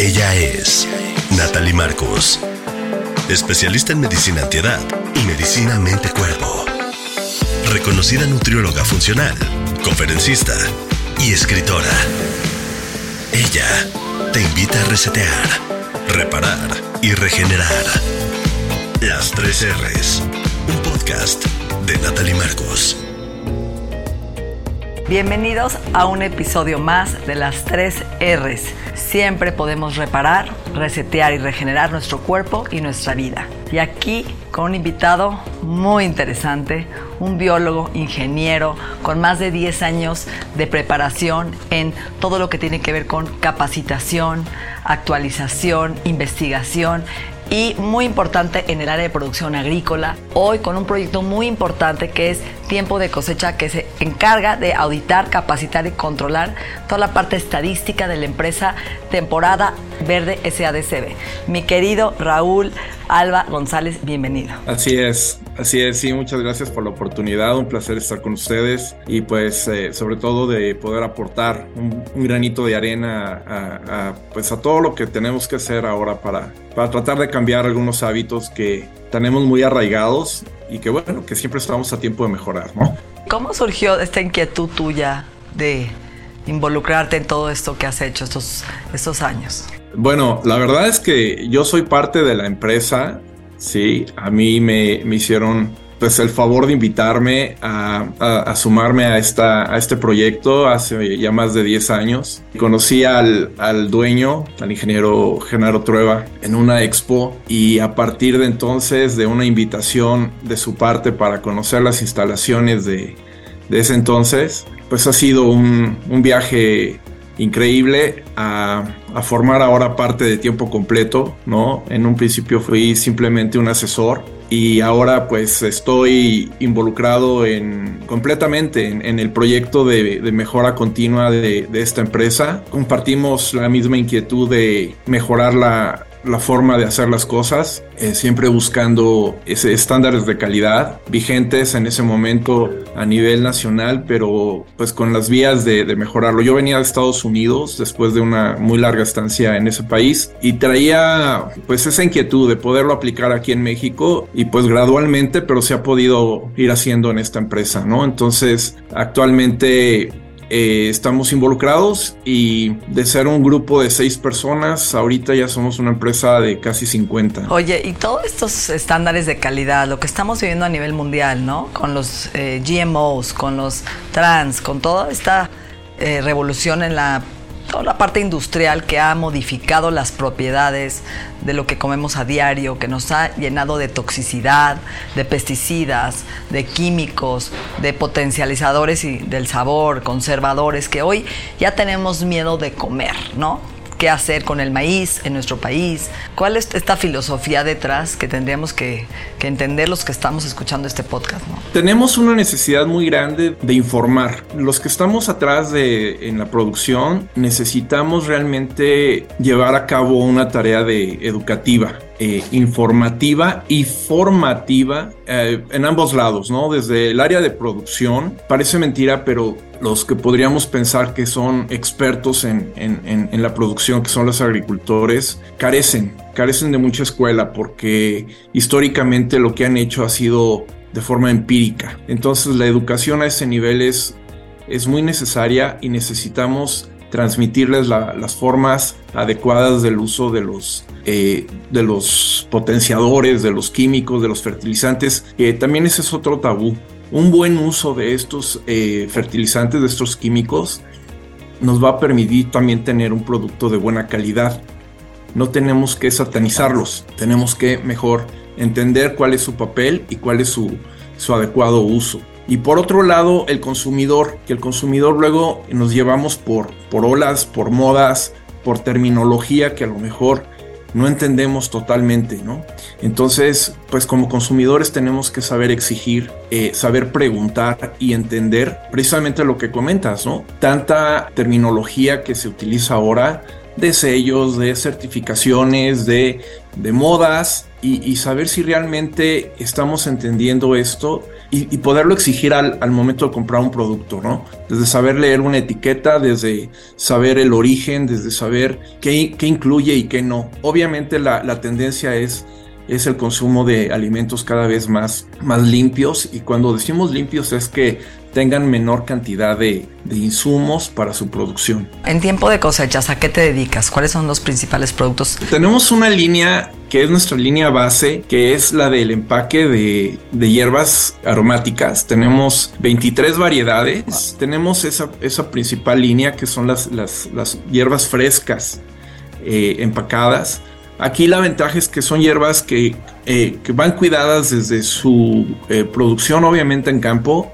Ella es Natalie Marcos, especialista en medicina antiedad y medicina mente-cuerpo. Reconocida nutrióloga funcional, conferencista y escritora. Ella te invita a resetear, reparar y regenerar. Las tres R's, un podcast de Natalie Marcos. Bienvenidos a un episodio más de las tres R's. Siempre podemos reparar, resetear y regenerar nuestro cuerpo y nuestra vida. Y aquí con un invitado muy interesante, un biólogo, ingeniero, con más de 10 años de preparación en todo lo que tiene que ver con capacitación, actualización, investigación y muy importante en el área de producción agrícola. Hoy con un proyecto muy importante que es Tiempo de Cosecha que se encarga de auditar, capacitar y controlar toda la parte estadística de la empresa Temporada Verde SADCB. Mi querido Raúl Alba González, bienvenido. Así es, así es, sí, muchas gracias por la oportunidad, un placer estar con ustedes y pues eh, sobre todo de poder aportar un, granito de arena a, pues a todo lo que tenemos que hacer ahora para, para tratar de cambiar algunos hábitos que tenemos muy arraigados y que bueno, que siempre estamos a tiempo de mejorar, ¿no? ¿Cómo surgió esta inquietud tuya de involucrarte en todo esto que has hecho estos, estos años? Bueno, la verdad es que yo soy parte de la empresa, sí, a mí me, me hicieron pues el favor de invitarme a, sumarme a, esta, a este proyecto hace ya más de 10 años. Conocí al, al, dueño, al ingeniero Genaro Trueba, en una expo y a partir de entonces de una invitación de su parte para conocer las instalaciones de, de ese entonces, pues ha sido un, un viaje increíble a, a, formar ahora parte de tiempo completo, ¿no? En un principio fui simplemente un asesor y ahora pues estoy involucrado en completamente en, el proyecto de, mejora continua de, de, esta empresa. Compartimos la misma inquietud de mejorar la, la forma de hacer las cosas, eh, siempre buscando ese estándares de calidad vigentes en ese momento a nivel nacional, pero pues con las vías de, mejorarlo. Yo venía de Estados Unidos después de una muy larga estancia en ese país y traía pues esa inquietud de poderlo aplicar aquí en México y pues gradualmente, pero se ha podido ir haciendo en esta empresa, ¿no? Entonces, actualmente eh, estamos involucrados y de ser un grupo de seis personas, ahorita ya somos una empresa de casi 50. Oye, y todos estos estándares de calidad, lo que estamos viviendo a nivel mundial, ¿no? Con los eh, GMOs, con los trans, con toda esta eh, revolución en la toda la parte industrial que ha modificado las propiedades de lo que comemos a diario, que nos ha llenado de toxicidad, de pesticidas, de químicos, de potencializadores y del sabor, conservadores, que hoy ya tenemos miedo de comer, ¿no? Qué hacer con el maíz en nuestro país, cuál es esta filosofía detrás que tendríamos que, entender los que estamos escuchando este podcast. Tenemos una necesidad muy grande de informar. Los que estamos atrás de, en la producción necesitamos realmente llevar a cabo una tarea de educativa eh, informativa y formativa eh, en ambos lados, ¿no? Desde el área de producción, parece mentira, pero los que podríamos pensar que son expertos en, en, la producción, que son los agricultores, carecen, carecen de mucha escuela porque históricamente lo que han hecho ha sido de forma empírica. Entonces la educación a ese nivel es, es muy necesaria y necesitamos transmitirles las formas adecuadas del uso de los, eh, de los potenciadores, de los químicos, de los fertilizantes, también ese es otro tabú. Un buen uso de estos eh, fertilizantes, de estos químicos, nos va a permitir también tener un producto de buena calidad. No tenemos que satanizarlos, tenemos que mejor entender cuál es su papel y cuál es su, su adecuado uso. Y por otro lado, el consumidor, que el consumidor luego nos llevamos por, por olas, por modas, por terminología que a lo mejor no entendemos totalmente, ¿no? Entonces, pues como consumidores tenemos que saber exigir, eh, saber preguntar y entender precisamente lo que comentas, ¿no? Tanta terminología que se utiliza ahora de sellos, de certificaciones, de, de modas y, y saber si realmente estamos entendiendo esto y, poderlo exigir al, momento de comprar un producto, ¿no? Desde saber leer una etiqueta, desde saber el origen, desde saber qué, qué incluye y qué no. Obviamente la, la tendencia es es el consumo de alimentos cada vez más, más limpios y cuando decimos limpios es que tengan menor cantidad de, de, insumos para su producción. En tiempo de cosechas, ¿a qué te dedicas? ¿Cuáles son los principales productos? Tenemos una línea que es nuestra línea base, que es la del empaque de, de hierbas aromáticas. Tenemos 23 variedades. Tenemos esa, esa principal línea que son las, las, las hierbas frescas eh, empacadas. Aquí la ventaja es que son hierbas que, eh, que van cuidadas desde su eh, producción, obviamente en campo,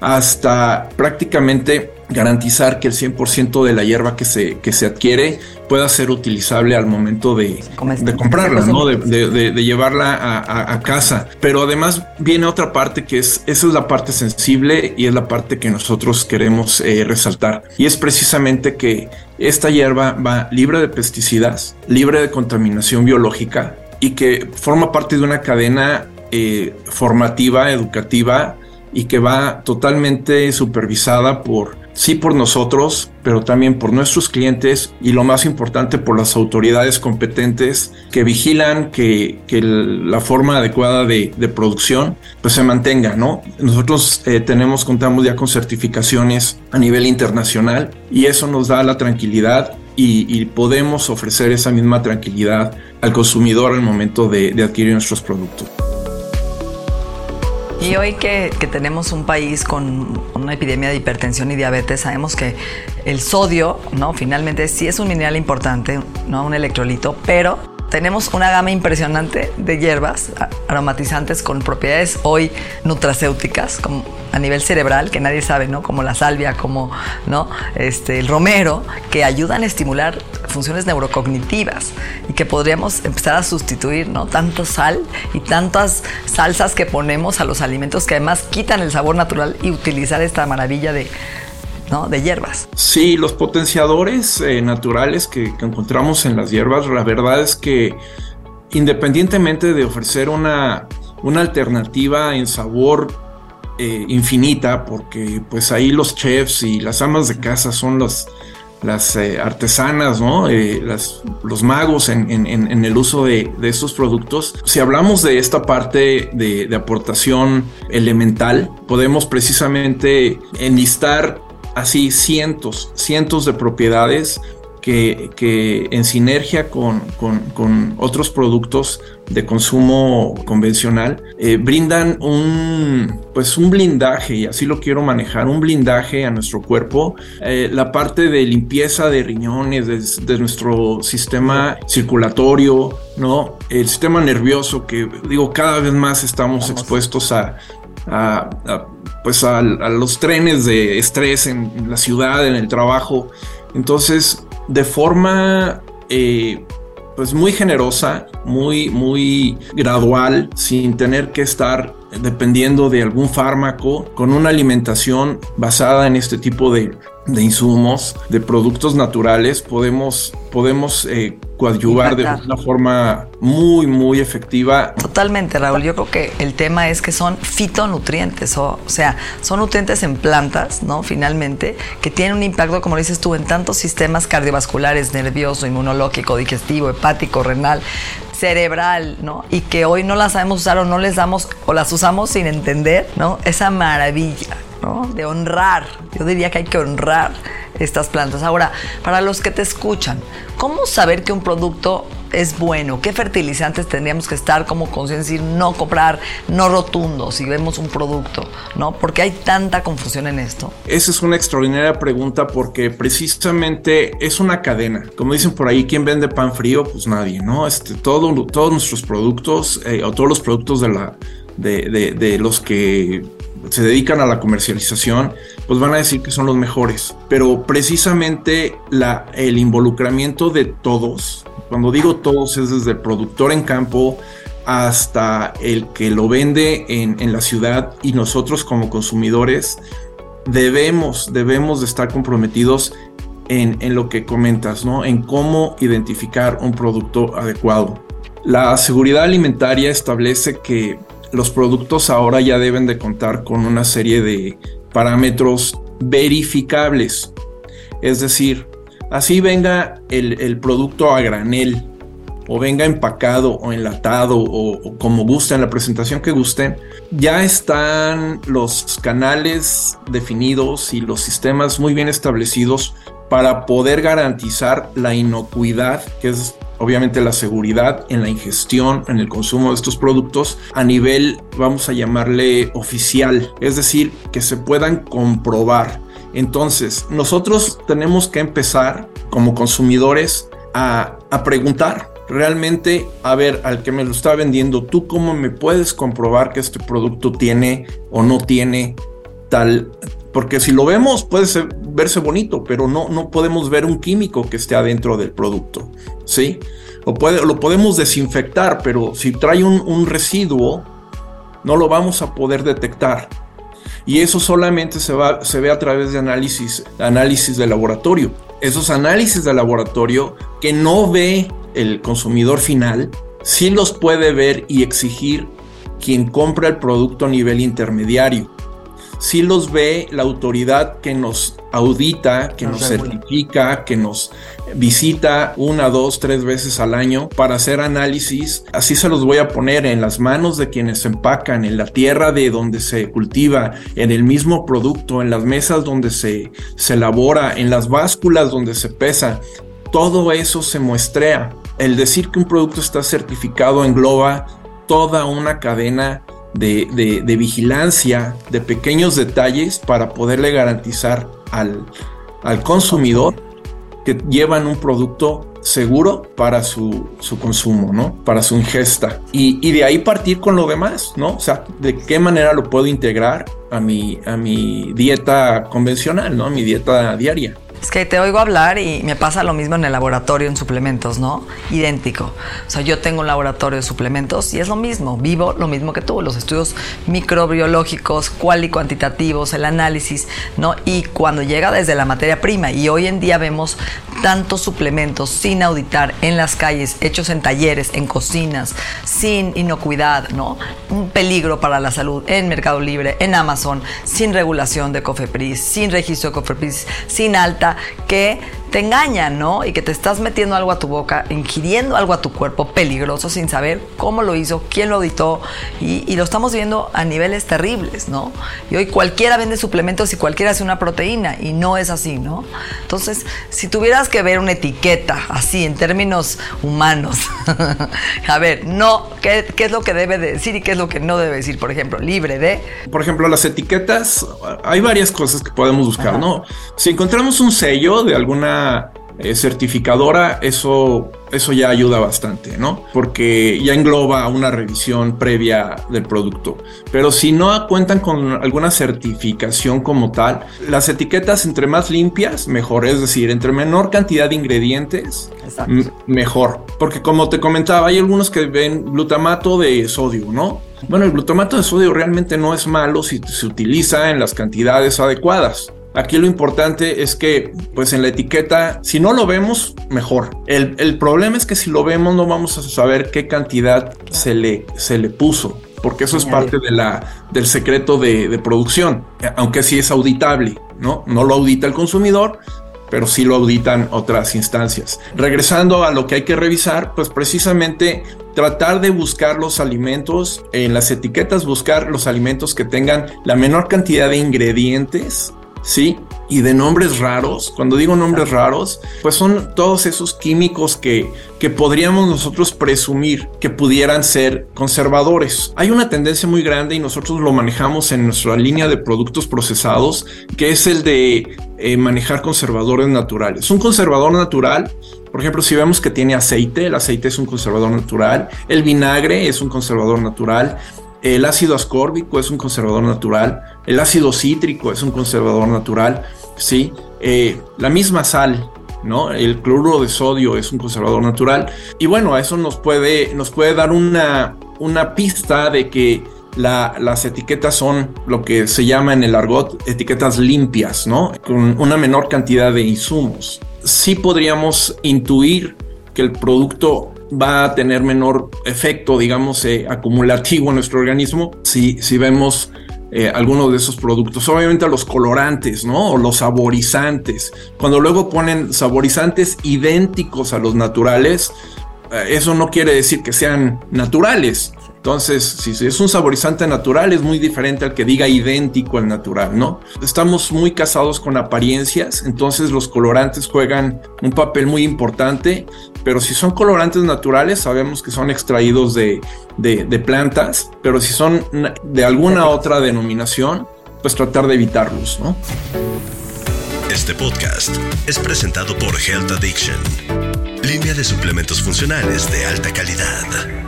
hasta prácticamente garantizar que el 100% de la hierba que se, que se adquiere pueda ser utilizable al momento de, de comprarla, ¿no? de, llevarla a, casa. Pero además viene otra parte que es, esa es la parte sensible y es la parte que nosotros queremos eh, resaltar. Y es precisamente que esta hierba va libre de pesticidas, libre de contaminación biológica y que forma parte de una cadena eh, formativa, educativa, y que va totalmente supervisada por, sí por nosotros, pero también por nuestros clientes y lo más importante por las autoridades competentes que vigilan que, la forma adecuada de, producción pues se mantenga, ¿no? Nosotros eh, tenemos, contamos ya con certificaciones a nivel internacional y eso nos da la tranquilidad y, podemos ofrecer esa misma tranquilidad al consumidor al momento de adquirir nuestros productos. Y hoy que, tenemos un país con una epidemia de hipertensión y diabetes, sabemos que el sodio, ¿no? Finalmente sí es un mineral importante, ¿no? Un electrolito, pero tenemos una gama impresionante de hierbas aromatizantes con propiedades hoy nutracéuticas como a nivel cerebral que nadie sabe, ¿no? Como la salvia, como ¿no? este, el romero, que ayudan a estimular funciones neurocognitivas y que podríamos empezar a sustituir, ¿no? Tanto sal y tantas salsas que ponemos a los alimentos que además quitan el sabor natural y utilizar esta maravilla de ¿no? de hierbas. Sí, los potenciadores eh, naturales que, encontramos en las hierbas, la verdad es que independientemente de ofrecer una, una alternativa en sabor eh, infinita, porque pues ahí los chefs y las amas de casa son los, las eh, artesanas, ¿no? las, los magos en, el uso de, estos productos. Si hablamos de esta parte de, de aportación elemental, podemos precisamente enlistar así cientos, cientos de propiedades que, que en sinergia con, con, otros productos de consumo convencional eh, brindan un pues un blindaje y así lo quiero manejar un blindaje a nuestro cuerpo eh, la parte de limpieza de riñones de, nuestro sistema circulatorio no el sistema nervioso que digo cada vez más estamos expuestos a, a pues a, los trenes de estrés en, la ciudad, en el trabajo. Entonces, de forma eh, pues muy generosa, muy, muy gradual, sin tener que estar dependiendo de algún fármaco, con una alimentación basada en este tipo de, de insumos, de productos naturales, podemos, podemos eh, coadyuvar de una forma muy, muy efectiva. Totalmente, Raúl. Yo creo que el tema es que son fitonutrientes, o, o sea, son nutrientes en plantas, ¿no? Finalmente, que tienen un impacto, como dices tú, en tantos sistemas cardiovasculares, nervioso, inmunológico, digestivo, hepático, renal cerebral, ¿no? Y que hoy no las sabemos usar o no les damos o las usamos sin entender, ¿no? Esa maravilla, ¿no? De honrar. Yo diría que hay que honrar estas plantas. Ahora, para los que te escuchan, ¿cómo saber que un producto es bueno? ¿Qué fertilizantes tendríamos que estar como conciencia decir no comprar, no rotundo si vemos un producto, ¿no? Porque hay tanta confusión en esto. Esa es una extraordinaria pregunta porque precisamente es una cadena. Como dicen por ahí, ¿quién vende pan frío? Pues nadie, ¿no? Este, todo, todos nuestros productos eh, o todos los productos de la de, de los que se dedican a la comercialización, pues van a decir que son los mejores. Pero precisamente el involucramiento de todos, cuando digo todos es desde el productor en campo hasta el que lo vende en, la ciudad y nosotros como consumidores, debemos, debemos de estar comprometidos en, en, lo que comentas, ¿no? En cómo identificar un producto adecuado. La seguridad alimentaria establece que los productos ahora ya deben de contar con una serie de parámetros verificables. Es decir, así venga el, producto a granel o venga empacado o enlatado o, como gusten, la presentación que gusten, ya están los canales definidos y los sistemas muy bien establecidos para poder garantizar la inocuidad, que es obviamente la seguridad en la ingestión, en el consumo de estos productos a nivel, vamos a llamarle oficial, es decir, que se puedan comprobar. Entonces, nosotros tenemos que empezar como consumidores a, preguntar realmente, a ver, al que me lo está vendiendo, ¿tú cómo me puedes comprobar que este producto tiene o no tiene tal? Porque si lo vemos puede verse bonito, pero no, no podemos ver un químico que esté adentro del producto, ¿sí? O puede, lo podemos desinfectar, pero si trae un, un residuo, no lo vamos a poder detectar. Y eso solamente se, va, se ve a través de análisis, análisis de laboratorio. Esos análisis de laboratorio que no ve el consumidor final, sí los puede ver y exigir quien compra el producto a nivel intermediario sí los ve la autoridad que nos audita, que nos certifica, que nos visita una, dos, tres veces al año para hacer análisis. Así se los voy a poner en las manos de quienes empacan, en la tierra de donde se cultiva, en el mismo producto, en las mesas donde se, se elabora, en las básculas donde se pesa. Todo eso se muestrea. El decir que un producto está certificado engloba toda una cadena de, vigilancia, de pequeños detalles para poderle garantizar al, consumidor que llevan un producto seguro para su, consumo, ¿no? Para su ingesta. Y, de ahí partir con lo demás, ¿no? O sea, de qué manera lo puedo integrar a mi, a mi dieta convencional, ¿no? A mi dieta diaria. Es que te oigo hablar y me pasa lo mismo en el laboratorio en suplementos, ¿no? Idéntico. O sea, yo tengo un laboratorio de suplementos y es lo mismo, vivo lo mismo que tú, los estudios microbiológicos, cual y cuantitativos, el análisis, ¿no? Y cuando llega desde la materia prima y hoy en día vemos tantos suplementos sin auditar en las calles, hechos en talleres, en cocinas, sin inocuidad, ¿no? Un peligro para la salud en Mercado Libre, en Amazon, sin regulación de COFEPRIS, sin registro de COFEPRIS, sin alta que te engañan, ¿no? Y que te estás metiendo algo a tu boca, ingiriendo algo a tu cuerpo peligroso sin saber cómo lo hizo, quién lo auditó. Y, lo estamos viendo a niveles terribles, ¿no? Y hoy cualquiera vende suplementos y cualquiera hace una proteína y no es así, ¿no? Entonces, si tuvieras que ver una etiqueta así en términos humanos, a ver, no, ¿qué, ¿qué, es lo que debe decir y qué es lo que no debe decir? Por ejemplo, libre de... Por ejemplo, las etiquetas, hay varias cosas que podemos buscar, ¿no? Si encontramos un sello de alguna eh, certificadora, eso, eso ya ayuda bastante, ¿no? Porque ya engloba una revisión previa del producto. Pero si no cuentan con alguna certificación como tal, las etiquetas entre más limpias, mejor. Es decir, entre menor cantidad de ingredientes, mejor. Porque como te comentaba, hay algunos que ven glutamato de sodio, ¿no? Bueno, el glutamato de sodio realmente no es malo si se utiliza en las cantidades adecuadas. Aquí lo importante es que, pues en la etiqueta, si no lo vemos, mejor. El, problema es que si lo vemos, no vamos a saber qué cantidad se le, se le puso, porque eso es parte de la, del secreto de, producción, aunque sí es auditable, ¿no? No lo audita el consumidor, pero sí lo auditan otras instancias. Regresando a lo que hay que revisar, pues precisamente tratar de buscar los alimentos en las etiquetas, buscar los alimentos que tengan la menor cantidad de ingredientes ¿sí? Y de nombres raros, cuando digo nombres raros, pues son todos esos químicos que, que podríamos nosotros presumir que pudieran ser conservadores. Hay una tendencia muy grande y nosotros lo manejamos en nuestra línea de productos procesados, que es el de eh, manejar conservadores naturales. Un conservador natural por ejemplo, si vemos que tiene aceite, el aceite es un conservador natural, el vinagre es un conservador natural, el ácido ascórbico es un conservador natural, el ácido cítrico es un conservador natural, ¿sí? Eh, la misma sal, ¿no? El cloruro de sodio es un conservador natural. Y bueno, eso nos puede, nos puede dar una, una pista de que las etiquetas son lo que se llama en el argot etiquetas limpias, ¿no? Con una menor cantidad de insumos. Sí podríamos intuir que el producto va a tener menor efecto, digamos, eh, acumulativo en nuestro organismo si, si vemos eh, algunos de esos productos. Obviamente los colorantes, ¿no? O los saborizantes. Cuando luego ponen saborizantes idénticos a los naturales, eh, eso no quiere decir que sean naturales. Entonces, si es un saborizante natural, es muy diferente al que diga idéntico al natural, ¿no? Estamos muy casados con apariencias, entonces los colorantes juegan un papel muy importante, pero si son colorantes naturales, sabemos que son extraídos de, de plantas, pero si son de alguna otra denominación, pues tratar de evitarlos, ¿no? Este podcast es presentado por Health Addiction, línea de suplementos funcionales de alta calidad.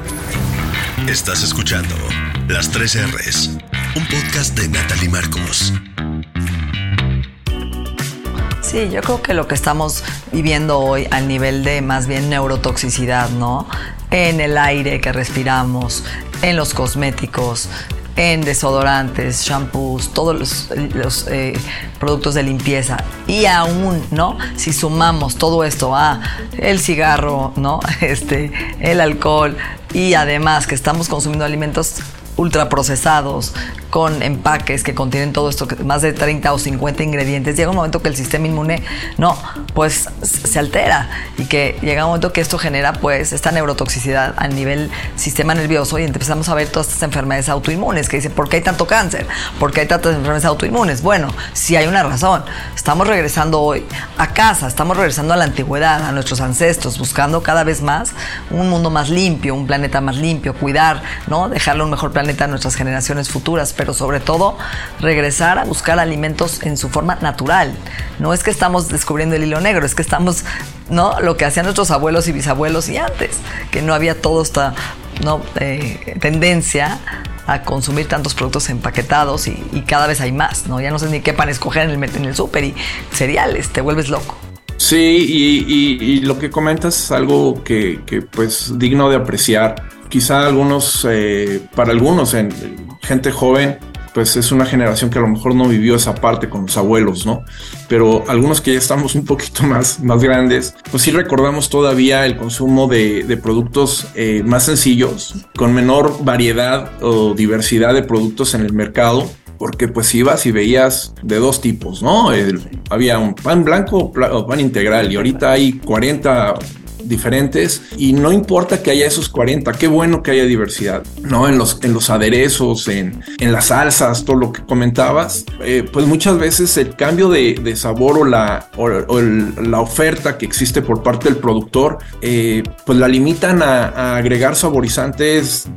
Estás escuchando Las 3 R's, un podcast de Natalie Marcos. Sí, yo creo que lo que estamos viviendo hoy al nivel de más bien neurotoxicidad, ¿no? En el aire que respiramos, en los cosméticos, en desodorantes, shampoos, todos los, eh, productos de limpieza. Y aún, ¿no? Si sumamos todo esto a el cigarro, ¿no? Este, el alcohol y además que estamos consumiendo alimentos ultraprocesados, con empaques que contienen todo esto, más de 30 o 50 ingredientes, llega un momento que el sistema inmune, no, pues se altera y que llega un momento que esto genera pues esta neurotoxicidad a nivel sistema nervioso y empezamos a ver todas estas enfermedades autoinmunes que dicen, ¿por qué hay tanto cáncer? ¿Por qué hay tantas enfermedades autoinmunes? Bueno, sí hay una razón. Estamos regresando hoy a casa, estamos regresando a la antigüedad, a nuestros ancestros, buscando cada vez más un mundo más limpio, un planeta más limpio, cuidar, ¿no? Dejarle un mejor planeta a nuestras generaciones futuras pero sobre todo regresar a buscar alimentos en su forma natural. No es que estamos descubriendo el hilo negro, es que estamos, ¿no? Lo que hacían nuestros abuelos y bisabuelos y antes, que no había toda esta ¿no? Eh, tendencia a consumir tantos productos empaquetados y, cada vez hay más, ¿no? Ya no sé ni qué pan escoger en el, en el súper y cereales, te vuelves loco. Sí, y, lo que comentas es algo que, que, pues digno de apreciar. Quizá algunos, eh, para algunos, en, gente joven, pues es una generación que a lo mejor no vivió esa parte con los abuelos, ¿no? Pero algunos que ya estamos un poquito más, más grandes, pues sí recordamos todavía el consumo de, productos eh, más sencillos, con menor variedad o diversidad de productos en el mercado. Porque pues ibas y veías de dos tipos, ¿no? había un pan blanco o pan integral y ahorita hay 40 diferentes y no importa que haya esos 40, qué bueno que haya diversidad, ¿no? En los, en los aderezos, en, en las salsas, todo lo que comentabas, eh, pues muchas veces el cambio de, de sabor o la, la oferta que existe por parte del productor, eh, pues la limitan a, agregar saborizantes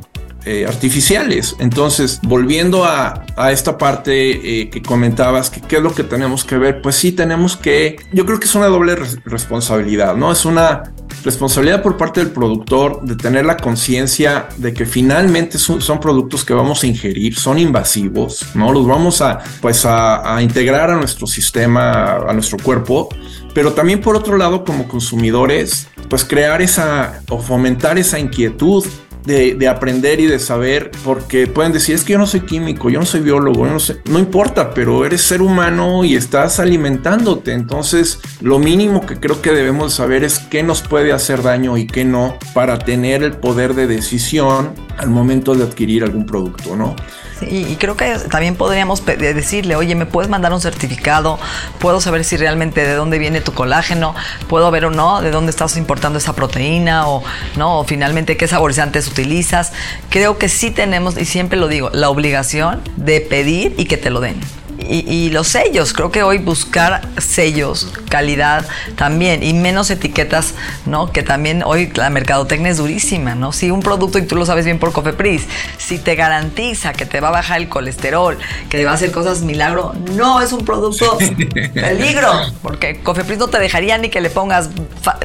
eh, artificiales. Entonces, volviendo a, a esta parte que comentabas, que qué es lo que tenemos que ver, pues sí tenemos que, yo creo que es una doble responsabilidad, ¿no? Es una responsabilidad por parte del productor de tener la conciencia de que finalmente son, productos que vamos a ingerir, son invasivos, ¿no? Los vamos a, pues a, integrar a nuestro sistema, a nuestro cuerpo, pero también por otro lado como consumidores, pues crear esa o fomentar esa inquietud de, aprender y de saber, porque pueden decir, es que yo no soy químico, yo no soy biólogo, no, importa, pero eres ser humano y estás alimentándote. Entonces, lo mínimo que creo que debemos saber es qué nos puede hacer daño y qué no para tener el poder de decisión al momento de adquirir algún producto, ¿no? y creo que también podríamos decirle, oye, ¿me puedes mandar un certificado? ¿Puedo saber si realmente de dónde viene tu colágeno? ¿Puedo ver o no de dónde estás importando esa proteína? O, ¿no? o finalmente qué saborizantes utilizas. Creo que sí tenemos, y siempre lo digo, la obligación de pedir y que te lo den y, los sellos. Creo que hoy buscar sellos, calidad también y menos etiquetas, ¿no? Que también hoy la mercadotecnia es durísima, ¿no? Si un producto, y tú lo sabes bien por Cofepris, si te garantiza que te va a bajar el colesterol, que te va a hacer cosas milagro, no es un producto peligro, porque Cofepris no te dejaría ni que le pongas,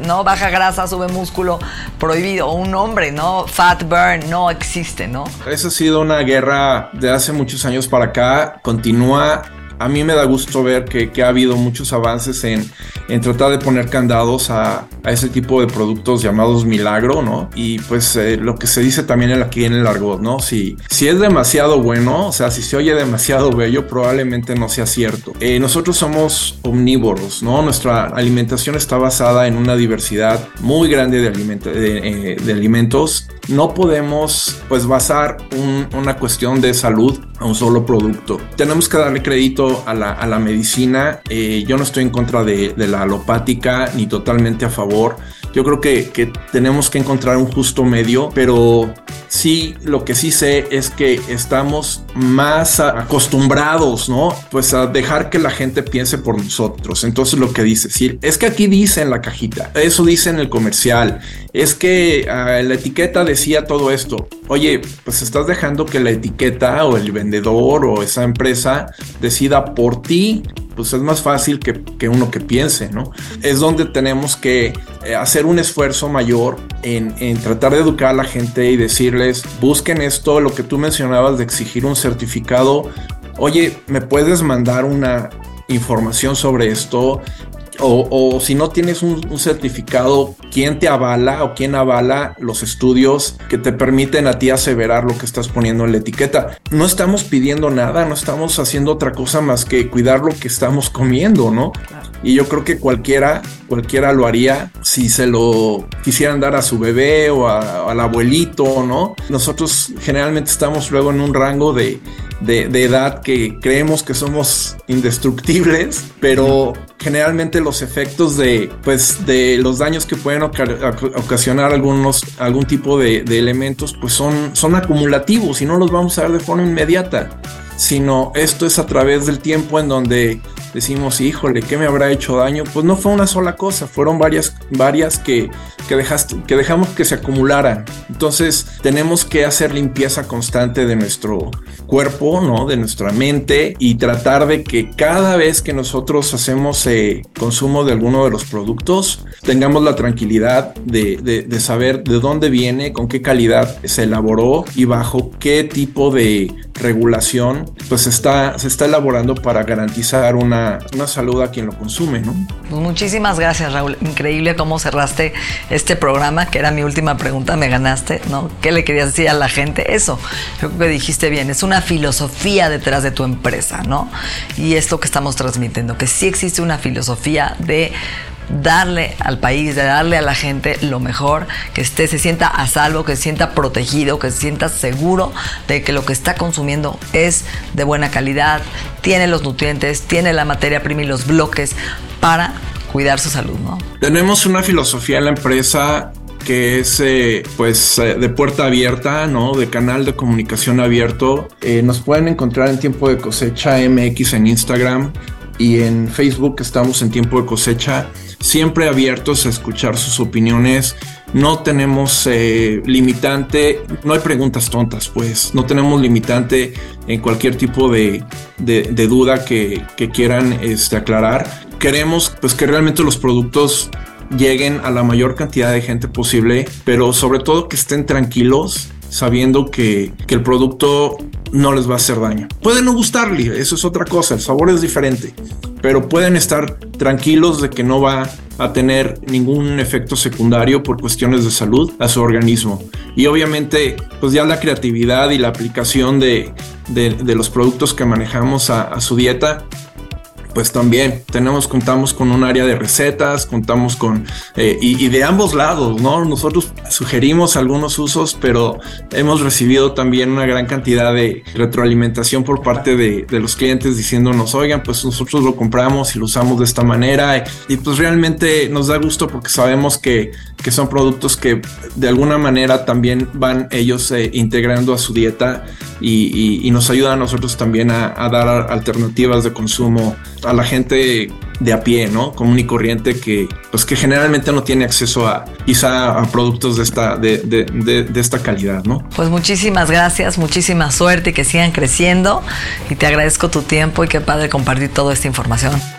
¿no? Baja grasa, sube músculo, prohibido, un nombre, ¿no? Fat burn, no existe, ¿no? Esa ha sido una guerra de hace muchos años para acá, continúa a mí me da gusto ver que, ha habido muchos avances en, en tratar de poner candados a, a, ese tipo de productos llamados milagro, ¿no? Y pues eh, lo que se dice también aquí en el argot, ¿no? Si, si es demasiado bueno, o sea, si se oye demasiado bello, probablemente no sea cierto. Eh, nosotros somos omnívoros, ¿no? Nuestra alimentación está basada en una diversidad muy grande de, de alimentos no podemos pues basar una cuestión de salud a un solo producto. Tenemos que darle crédito a la, medicina. Eh, yo no estoy en contra de, la alopática ni totalmente a favor. Yo creo que, que, tenemos que encontrar un justo medio, pero sí, lo que sí sé es que estamos más acostumbrados, ¿no? Pues a dejar que la gente piense por nosotros. Entonces lo que dice, sí, es que aquí dice en la cajita, eso dice en el comercial, es que ah, la etiqueta decía todo esto. Oye, pues estás dejando que la etiqueta o el vendedor o esa empresa decida por ti pues es más fácil que, uno que piense, ¿no? Es donde tenemos que eh, hacer un esfuerzo mayor en, en, tratar de educar a la gente y decirles, busquen esto, lo que tú mencionabas de exigir un certificado. Oye, ¿me puedes mandar una información sobre esto? O, si no tienes un, certificado, ¿quién te avala o quién avala los estudios que te permiten a ti aseverar lo que estás poniendo en la etiqueta? No estamos pidiendo nada, no estamos haciendo otra cosa más que cuidar lo que estamos comiendo, ¿no? Y yo creo que cualquiera, cualquiera lo haría si se lo quisieran dar a su bebé o al abuelito, ¿no? Nosotros generalmente estamos luego en un rango de, de, edad que creemos que somos indestructibles, pero generalmente los efectos de, pues, de los daños que pueden ocasionar algunos, algún tipo de, elementos, pues son, son acumulativos y no los vamos a ver de forma inmediata, sino esto es a través del tiempo en donde decimos, híjole, ¿qué me habrá hecho daño? Pues no fue una sola cosa, fueron varias, varias que, que, dejaste, que dejamos que se acumularan. Entonces tenemos que hacer limpieza constante de nuestro cuerpo, ¿no? De nuestra mente y tratar de que cada vez que nosotros hacemos eh, consumo de alguno de los productos, tengamos la tranquilidad de, de saber de dónde viene, con qué calidad se elaboró y bajo qué tipo de regulación pues está, se está elaborando para garantizar una, una salud a quien lo consume, ¿no? Pues muchísimas gracias, Raúl. Increíble cómo cerraste este programa, que era mi última pregunta, me ganaste, ¿no? ¿Qué le querías decir a la gente? Eso, creo que dijiste bien, es una filosofía detrás de tu empresa, ¿no? Y es lo que estamos transmitiendo, que sí existe una filosofía de darle al país, de darle a la gente lo mejor, que esté, se sienta a salvo, que se sienta protegido, que se sienta seguro de que lo que está consumiendo es de buena calidad, tiene los nutrientes, tiene la materia prima y los bloques para cuidar su salud, ¿no? Tenemos una filosofía en la empresa que es eh, pues eh, de puerta abierta, ¿no? De canal de comunicación abierto. Eh, nos pueden encontrar en tiempo de cosecha MX en Instagram y en Facebook estamos en tiempo de cosecha siempre abiertos a escuchar sus opiniones. No tenemos eh, limitante, no hay preguntas tontas, pues no tenemos limitante en cualquier tipo de, duda que, quieran este, aclarar. Queremos pues que realmente los productos lleguen a la mayor cantidad de gente posible, pero sobre todo que estén tranquilos sabiendo que, que, el producto no les va a hacer daño. Puede no gustarle, eso es otra cosa, el sabor es diferente, pero pueden estar tranquilos de que no va a tener ningún efecto secundario por cuestiones de salud a su organismo. Y obviamente, pues ya la creatividad y la aplicación de, de, los productos que manejamos a, a su dieta pues también tenemos, contamos con un área de recetas, contamos con, eh, y, de ambos lados, ¿no? Nosotros sugerimos algunos usos, pero hemos recibido también una gran cantidad de retroalimentación por parte de, los clientes diciéndonos, oigan, pues nosotros lo compramos y lo usamos de esta manera, y, pues realmente nos da gusto porque sabemos que, que, son productos que de alguna manera también van ellos eh, integrando a su dieta y, nos ayuda a nosotros también a, dar alternativas de consumo a la gente de a pie, ¿no? Común y corriente que, pues que generalmente no tiene acceso a quizá a productos de esta, de, de esta calidad, ¿no? Pues muchísimas gracias, muchísima suerte y que sigan creciendo y te agradezco tu tiempo y qué padre compartir toda esta información.